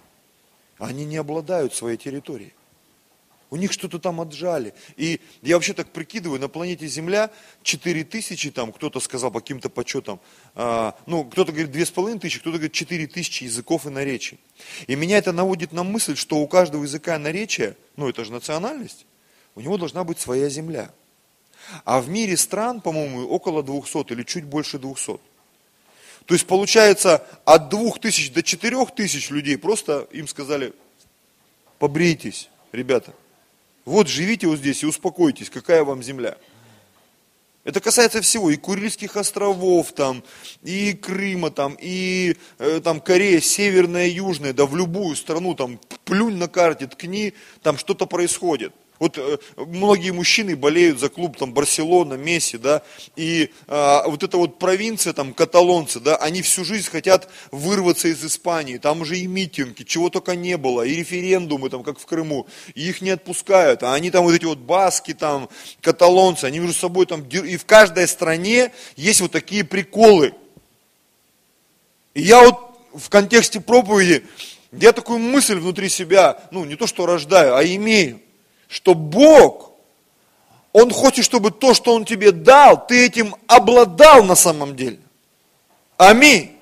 Они не обладают своей территорией. У них что-то там отжали. И я вообще так прикидываю, на планете Земля 4 тысячи, там кто-то сказал по каким-то почетам, а, ну, кто-то говорит 2,5 тысячи, кто-то говорит 4 тысячи языков и наречий. И меня это наводит на мысль, что у каждого языка и наречия, ну, это же национальность, у него должна быть своя земля. А в мире стран, по-моему, около 200 или чуть больше 200. То есть получается от 2000 до 4000 людей просто им сказали, побрейтесь, ребята. Вот живите вот здесь и успокойтесь, какая вам земля. Это касается всего, и Курильских островов, там, и Крыма, там, и э, там, Корея, северная, южная, да в любую страну, там, плюнь на карте, ткни, там что-то происходит. Вот э, многие мужчины болеют за клуб там Барселона, Месси, да, и э, вот эта вот провинция, там, каталонцы, да, они всю жизнь хотят вырваться из Испании, там уже и митинги, чего только не было, и референдумы, там, как в Крыму, и их не отпускают, а они там вот эти вот баски, там, каталонцы, они между собой там, и в каждой стране есть вот такие приколы. И я вот в контексте проповеди, я такую мысль внутри себя, ну, не то что рождаю, а имею что Бог, Он хочет, чтобы то, что Он тебе дал, ты этим обладал на самом деле. Аминь.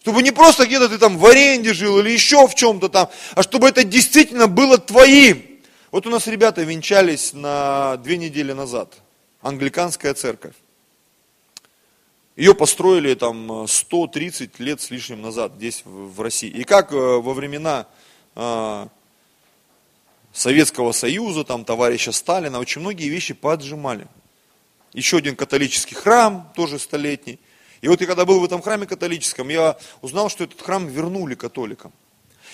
Чтобы не просто где-то ты там в аренде жил или еще в чем-то там, а чтобы это действительно было твоим. Вот у нас ребята венчались на две недели назад. Англиканская церковь. Ее построили там 130 лет с лишним назад здесь в России. И как э, во времена а, Советского Союза, там, товарища Сталина, очень многие вещи поджимали. Еще один католический храм, тоже столетний. И вот я когда был в этом храме католическом, я узнал, что этот храм вернули католикам.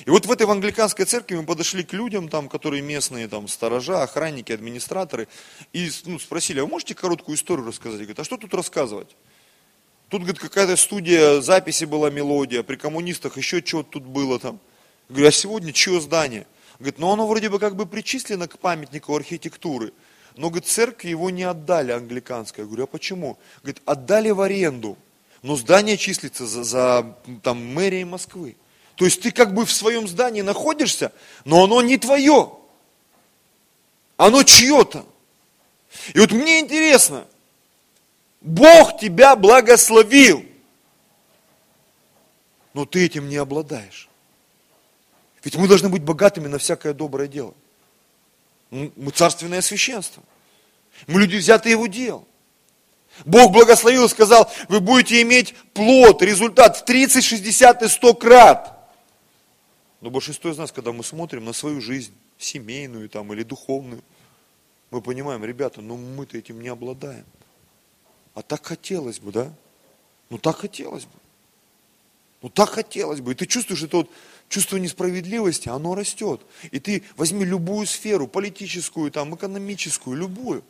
И вот в этой англиканской церкви мы подошли к людям, там, которые местные, там, сторожа, охранники, администраторы, и ну, спросили, а вы можете короткую историю рассказать? Говорит, а что тут рассказывать? Тут, говорит, какая-то студия, записи была мелодия, при коммунистах еще что-то тут было там. Я говорю, а сегодня чье здание? Говорит, ну оно вроде бы как бы причислено к памятнику архитектуры. Но, говорит, церкви его не отдали англиканская. Я говорю, а почему? Говорит, отдали в аренду. Но здание числится за, за там, мэрией Москвы. То есть ты как бы в своем здании находишься, но оно не твое. Оно чье-то. И вот мне интересно, Бог тебя благословил, но ты этим не обладаешь. Ведь мы должны быть богатыми на всякое доброе дело. Мы царственное священство. Мы люди, взятые его дел. Бог благословил и сказал, вы будете иметь плод, результат в 30, 60 и 100 крат. Но большинство из нас, когда мы смотрим на свою жизнь, семейную там или духовную, мы понимаем, ребята, ну мы-то этим не обладаем. А так хотелось бы, да? Ну так хотелось бы. Ну так хотелось бы. И ты чувствуешь это вот чувство несправедливости, оно растет. И ты возьми любую сферу, политическую, там, экономическую, любую.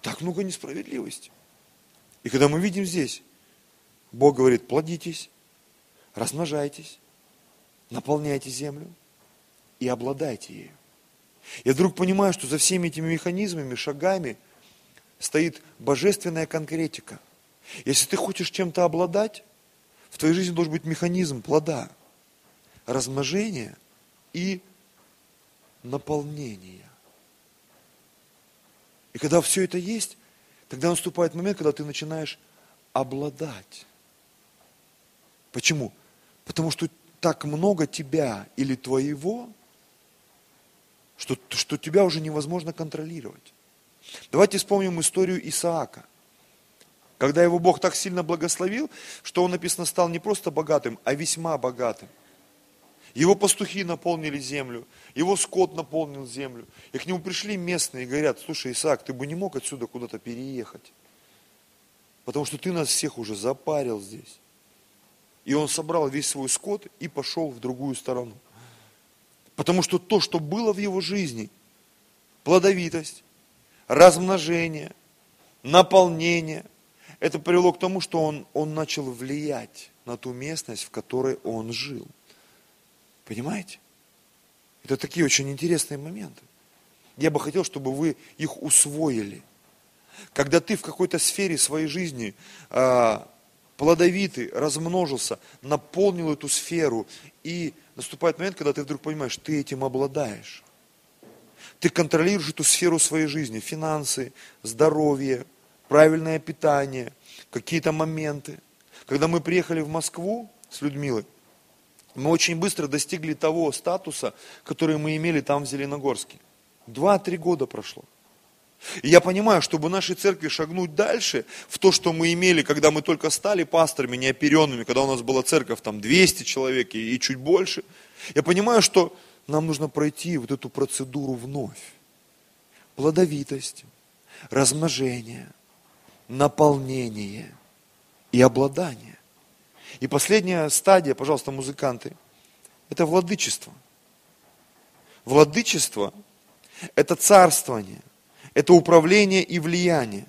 Так много несправедливости. И когда мы видим здесь, Бог говорит, плодитесь, размножайтесь, наполняйте землю и обладайте ею. Я вдруг понимаю, что за всеми этими механизмами, шагами стоит божественная конкретика. Если ты хочешь чем-то обладать, в твоей жизни должен быть механизм плода – размножения и наполнения. И когда все это есть, тогда наступает момент, когда ты начинаешь обладать. Почему? Потому что так много тебя или твоего, что, что тебя уже невозможно контролировать. Давайте вспомним историю Исаака. Когда его Бог так сильно благословил, что он, написано, стал не просто богатым, а весьма богатым. Его пастухи наполнили землю, его скот наполнил землю. И к нему пришли местные и говорят, слушай, Исаак, ты бы не мог отсюда куда-то переехать, потому что ты нас всех уже запарил здесь. И он собрал весь свой скот и пошел в другую сторону. Потому что то, что было в его жизни, плодовитость, размножение, наполнение, это привело к тому, что он, он начал влиять на ту местность, в которой он жил. Понимаете? Это такие очень интересные моменты. Я бы хотел, чтобы вы их усвоили. Когда ты в какой-то сфере своей жизни э, плодовитый, размножился, наполнил эту сферу, и наступает момент, когда ты вдруг понимаешь, ты этим обладаешь. Ты контролируешь эту сферу своей жизни, финансы, здоровье, правильное питание, какие-то моменты. Когда мы приехали в Москву с Людмилой, мы очень быстро достигли того статуса, который мы имели там в Зеленогорске. Два-три года прошло. И я понимаю, чтобы нашей церкви шагнуть дальше, в то, что мы имели, когда мы только стали пасторами неоперенными, когда у нас была церковь там 200 человек и, и чуть больше, я понимаю, что нам нужно пройти вот эту процедуру вновь. Плодовитость, размножение, наполнение и обладание. И последняя стадия, пожалуйста, музыканты, это владычество. Владычество – это царствование, это управление и влияние.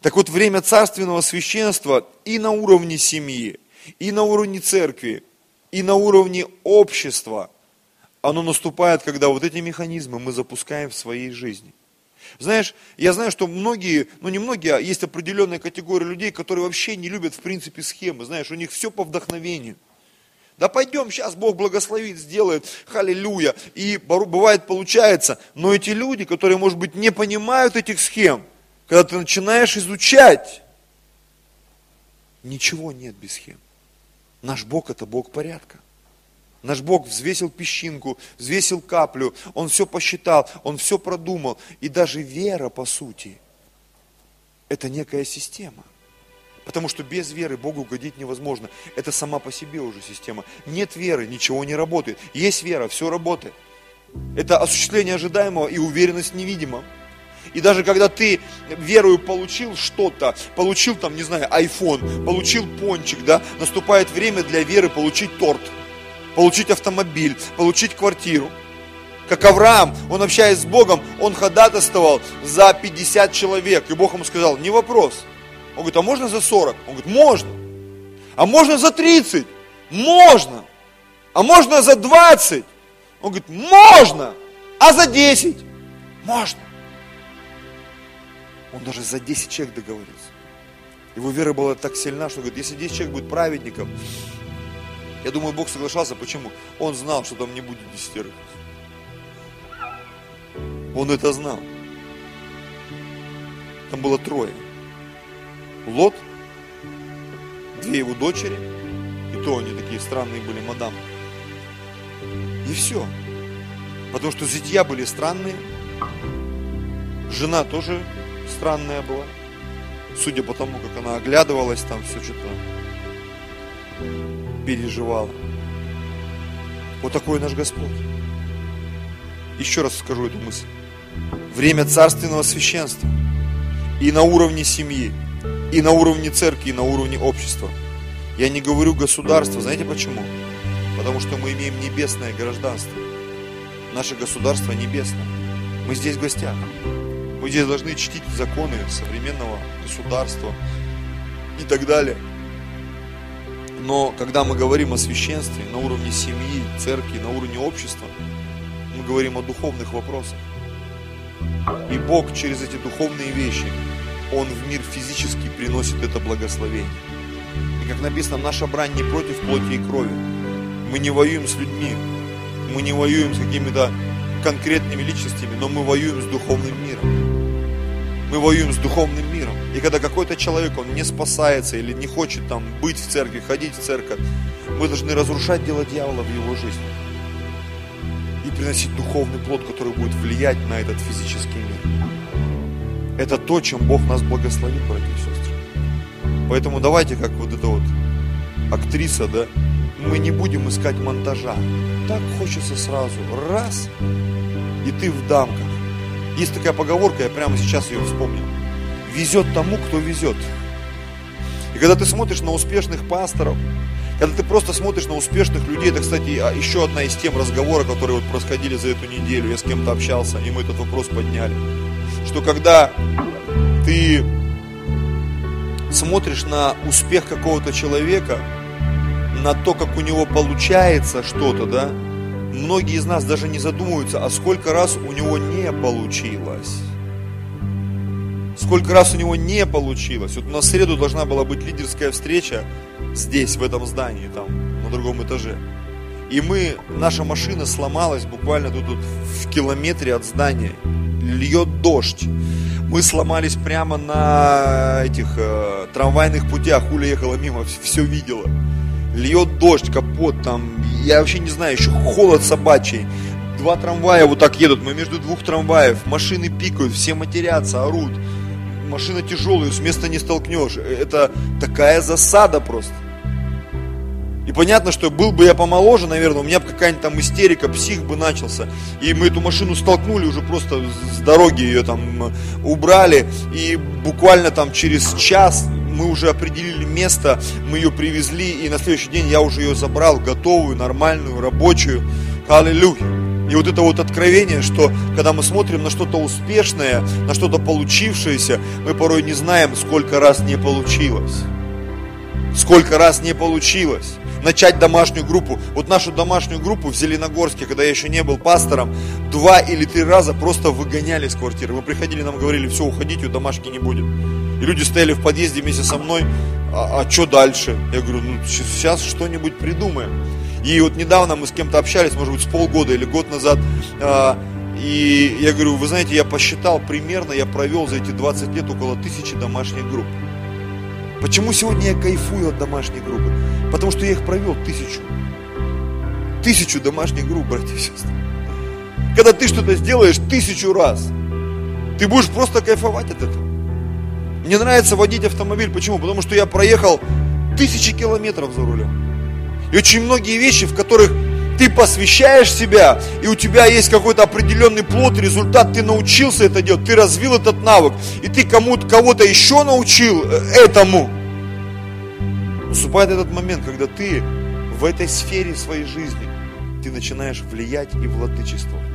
Так вот, время царственного священства и на уровне семьи, и на уровне церкви, и на уровне общества, оно наступает, когда вот эти механизмы мы запускаем в своей жизни. Знаешь, я знаю, что многие, ну не многие, а есть определенная категория людей, которые вообще не любят в принципе схемы. Знаешь, у них все по вдохновению. Да пойдем, сейчас Бог благословит, сделает, халилюя. И бывает получается, но эти люди, которые, может быть, не понимают этих схем, когда ты начинаешь изучать, ничего нет без схем. Наш Бог это Бог порядка. Наш Бог взвесил песчинку, взвесил каплю, Он все посчитал, Он все продумал. И даже вера, по сути, это некая система. Потому что без веры Богу угодить невозможно. Это сама по себе уже система. Нет веры, ничего не работает. Есть вера, все работает. Это осуществление ожидаемого и уверенность невидимого. И даже когда ты верою получил что-то, получил там, не знаю, iPhone, получил пончик, да, наступает время для веры получить торт – получить автомобиль, получить квартиру. Как Авраам, он общаясь с Богом, он ходатайствовал за 50 человек. И Бог ему сказал, не вопрос. Он говорит, а можно за 40? Он говорит, можно. А можно за 30? Можно. А можно за 20? Он говорит, можно. А за 10? Можно. Он даже за 10 человек договорился. Его вера была так сильна, что говорит, если 10 человек будет праведником, я думаю, Бог соглашался. Почему? Он знал, что там не будет десятерых. Он это знал. Там было трое. Лот, две его дочери, и то они такие странные были, мадам. И все. Потому что зятья были странные, жена тоже странная была, судя по тому, как она оглядывалась, там все что-то переживала. Вот такой наш Господь. Еще раз скажу эту мысль. Время царственного священства и на уровне семьи, и на уровне церкви, и на уровне общества. Я не говорю государство, знаете почему? Потому что мы имеем небесное гражданство. Наше государство небесное. Мы здесь в гостях. Мы здесь должны чтить законы современного государства и так далее. Но когда мы говорим о священстве на уровне семьи, церкви, на уровне общества, мы говорим о духовных вопросах. И Бог через эти духовные вещи, Он в мир физически приносит это благословение. И как написано, наша брань не против плоти и крови. Мы не воюем с людьми, мы не воюем с какими-то конкретными личностями, но мы воюем с духовным миром. Мы воюем с духовным. И когда какой-то человек, он не спасается или не хочет там быть в церкви, ходить в церковь, мы должны разрушать дело дьявола в его жизни. И приносить духовный плод, который будет влиять на этот физический мир. Это то, чем Бог нас благословит, братья и сестры. Поэтому давайте, как вот эта вот актриса, да, мы не будем искать монтажа. Так хочется сразу, раз, и ты в дамках. Есть такая поговорка, я прямо сейчас ее вспомнил. Везет тому, кто везет. И когда ты смотришь на успешных пасторов, когда ты просто смотришь на успешных людей, это, кстати, а, еще одна из тем разговора, которые вот происходили за эту неделю, я с кем-то общался, и мы этот вопрос подняли, что когда ты смотришь на успех какого-то человека, на то, как у него получается что-то, да, многие из нас даже не задумываются, а сколько раз у него не получилось. Сколько раз у него не получилось. Вот у нас в среду должна была быть лидерская встреча здесь, в этом здании, там, на другом этаже. И мы, наша машина сломалась буквально тут, тут в километре от здания. Льет дождь. Мы сломались прямо на этих э, трамвайных путях. Уля ехала мимо, все видела льет дождь, капот там, я вообще не знаю, еще холод собачий, два трамвая вот так едут, мы между двух трамваев, машины пикают, все матерятся, орут. Машина тяжелая, с места не столкнешь. Это такая засада просто. И понятно, что был бы я помоложе, наверное, у меня бы какая-нибудь там истерика, псих бы начался. И мы эту машину столкнули уже просто с дороги, ее там убрали. И буквально там через час мы уже определили место, мы ее привезли, и на следующий день я уже ее забрал, готовую, нормальную, рабочую. Аллилуйя. И вот это вот откровение, что когда мы смотрим на что-то успешное, на что-то получившееся, мы порой не знаем, сколько раз не получилось. Сколько раз не получилось. Начать домашнюю группу. Вот нашу домашнюю группу в Зеленогорске, когда я еще не был пастором, два или три раза просто выгоняли с квартиры. Мы приходили, нам говорили, все, уходите, домашки не будет. И люди стояли в подъезде вместе со мной, а, а что дальше? Я говорю, ну сейчас что-нибудь придумаем. И вот недавно мы с кем-то общались, может быть, с полгода или год назад, а, и я говорю, вы знаете, я посчитал примерно, я провел за эти 20 лет около тысячи домашних групп. Почему сегодня я кайфую от домашней группы? Потому что я их провел тысячу. Тысячу домашних групп, братья и сестры. Когда ты что-то сделаешь тысячу раз, ты будешь просто кайфовать от этого. Мне нравится водить автомобиль. Почему? Потому что я проехал тысячи километров за рулем. И очень многие вещи, в которых ты посвящаешь себя, и у тебя есть какой-то определенный плод, результат, ты научился это делать, ты развил этот навык, и ты кому-то, кого-то еще научил э, этому. Наступает этот момент, когда ты в этой сфере своей жизни, ты начинаешь влиять и владычествовать.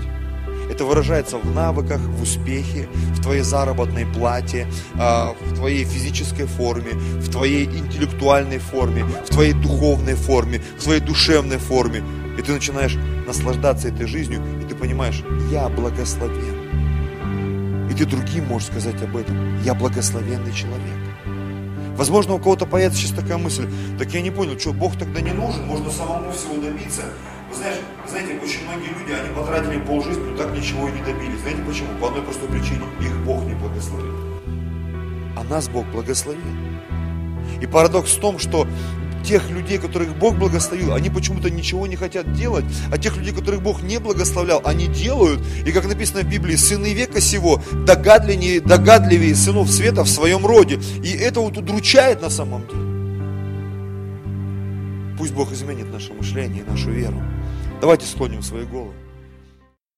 Это выражается в навыках, в успехе, в твоей заработной плате, а, в твоей физической форме, в твоей интеллектуальной форме, в твоей духовной форме, в твоей душевной форме. И ты начинаешь наслаждаться этой жизнью, и ты понимаешь, я благословен. И ты другим можешь сказать об этом. Я благословенный человек. Возможно, у кого-то появится сейчас такая мысль, так я не понял, что Бог тогда не нужен, можно самому всего добиться. Знаешь, знаете, очень многие люди, они потратили полжизни, но так ничего и не добились. Знаете почему? По одной простой причине. Их Бог не благословил. А нас Бог благословил. И парадокс в том, что тех людей, которых Бог благословил, они почему-то ничего не хотят делать, а тех людей, которых Бог не благословлял, они делают. И как написано в Библии, сыны века сего догадливее, догадливее сынов света в своем роде. И это вот удручает на самом деле. Пусть Бог изменит наше мышление и нашу веру. Давайте склоним свои головы.